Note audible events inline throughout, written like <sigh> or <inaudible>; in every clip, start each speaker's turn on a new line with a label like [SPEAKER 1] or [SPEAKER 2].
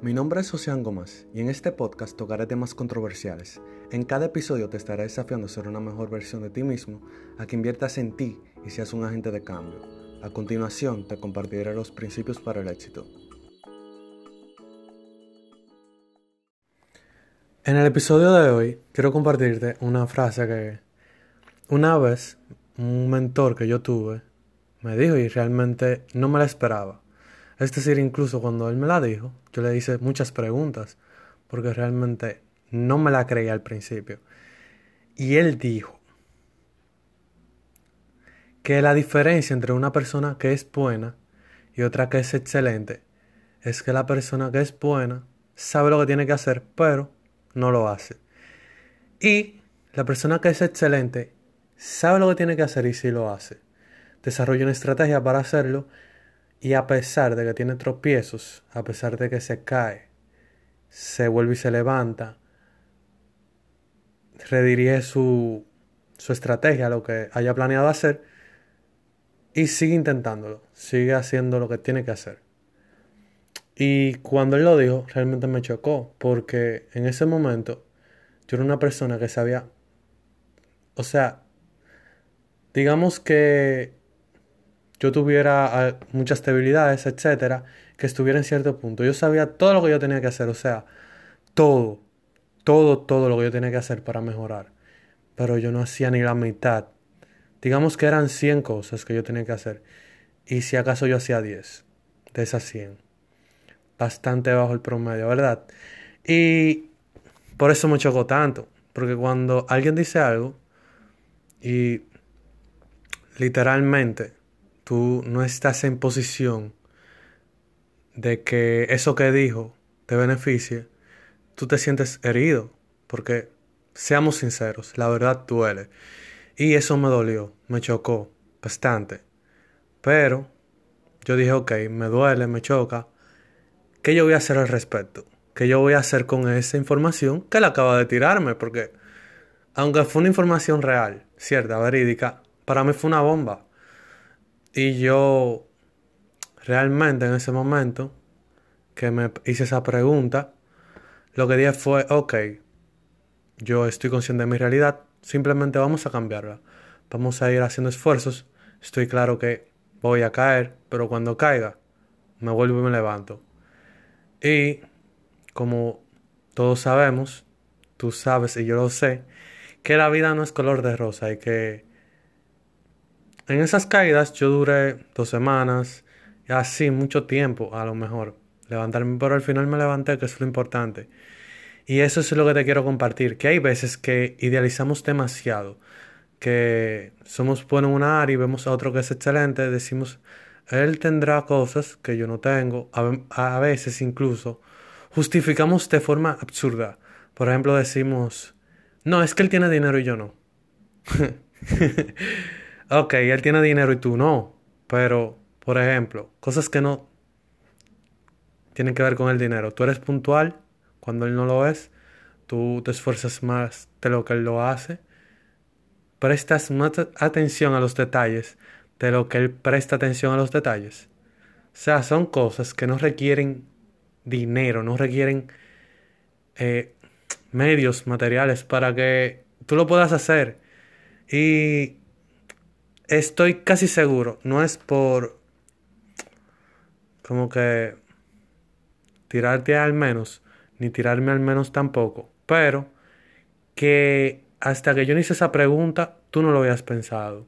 [SPEAKER 1] Mi nombre es Ocean Gómez y en este podcast tocaré temas controversiales. En cada episodio te estaré desafiando a ser una mejor versión de ti mismo, a que inviertas en ti y seas un agente de cambio. A continuación te compartiré los principios para el éxito. En el episodio de hoy quiero compartirte una frase que una vez un mentor que yo tuve me dijo y realmente no me la esperaba. Es decir, incluso cuando él me la dijo, yo le hice muchas preguntas porque realmente no me la creía al principio. Y él dijo que la diferencia entre una persona que es buena y otra que es excelente es que la persona que es buena sabe lo que tiene que hacer, pero no lo hace. Y la persona que es excelente sabe lo que tiene que hacer y sí lo hace. Desarrolla una estrategia para hacerlo y a pesar de que tiene tropiezos, a pesar de que se cae, se vuelve y se levanta, redirige su, su estrategia, lo que haya planeado hacer, y sigue intentándolo, sigue haciendo lo que tiene que hacer. Y cuando él lo dijo, realmente me chocó, porque en ese momento yo era una persona que sabía, o sea, digamos que yo tuviera ah, muchas debilidades, etcétera, que estuviera en cierto punto. Yo sabía todo lo que yo tenía que hacer, o sea, todo, todo, todo lo que yo tenía que hacer para mejorar. Pero yo no hacía ni la mitad. Digamos que eran 100 cosas que yo tenía que hacer. Y si acaso yo hacía 10 de esas 100. Bastante bajo el promedio, ¿verdad? Y por eso me chocó tanto. Porque cuando alguien dice algo y literalmente tú no estás en posición de que eso que dijo te beneficie, tú te sientes herido, porque seamos sinceros, la verdad duele. Y eso me dolió, me chocó bastante. Pero yo dije, ok, me duele, me choca. ¿Qué yo voy a hacer al respecto? ¿Qué yo voy a hacer con esa información que él acaba de tirarme? Porque, aunque fue una información real, cierta, verídica, para mí fue una bomba. Y yo realmente en ese momento que me hice esa pregunta, lo que dije fue, ok, yo estoy consciente de mi realidad, simplemente vamos a cambiarla. Vamos a ir haciendo esfuerzos. Estoy claro que voy a caer, pero cuando caiga, me vuelvo y me levanto. Y como todos sabemos, tú sabes y yo lo sé, que la vida no es color de rosa y que en esas caídas yo duré dos semanas y así mucho tiempo a lo mejor. Levantarme, pero al final me levanté, que es lo importante. Y eso es lo que te quiero compartir, que hay veces que idealizamos demasiado, que somos buenos en una área y vemos a otro que es excelente, decimos, él tendrá cosas que yo no tengo, a, a veces incluso justificamos de forma absurda. Por ejemplo, decimos, no, es que él tiene dinero y yo no. <laughs> ok, él tiene dinero y tú no, pero, por ejemplo, cosas que no tienen que ver con el dinero. Tú eres puntual cuando él no lo es, tú te esfuerzas más de lo que él lo hace, prestas más atención a los detalles de lo que él presta atención a los detalles. O sea, son cosas que no requieren dinero, no requieren eh, medios materiales para que tú lo puedas hacer. Y estoy casi seguro, no es por como que tirarte al menos, ni tirarme al menos tampoco, pero que hasta que yo no hice esa pregunta, tú no lo habías pensado.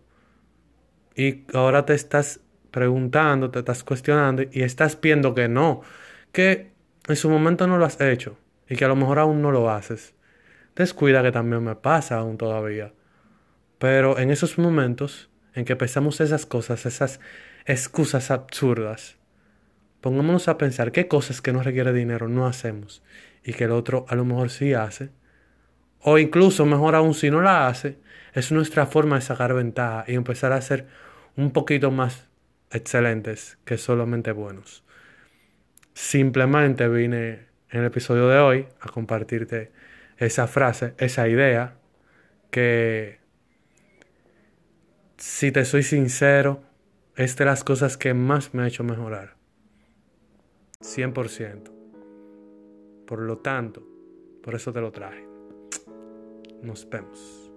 [SPEAKER 1] Y ahora te estás preguntando, te estás cuestionando y estás viendo que no, que en su momento no lo has hecho y que a lo mejor aún no lo haces. Descuida que también me pasa aún todavía. Pero en esos momentos en que pensamos esas cosas, esas excusas absurdas, pongámonos a pensar qué cosas que no requiere dinero no hacemos y que el otro a lo mejor sí hace, o incluso mejor aún si no la hace, es nuestra forma de sacar ventaja y empezar a ser un poquito más excelentes que solamente buenos. Simplemente vine en el episodio de hoy a compartirte esa frase, esa idea que si te soy sincero, es de las cosas que más me ha hecho mejorar. 100%. Por lo tanto, por eso te lo traje. Nos vemos.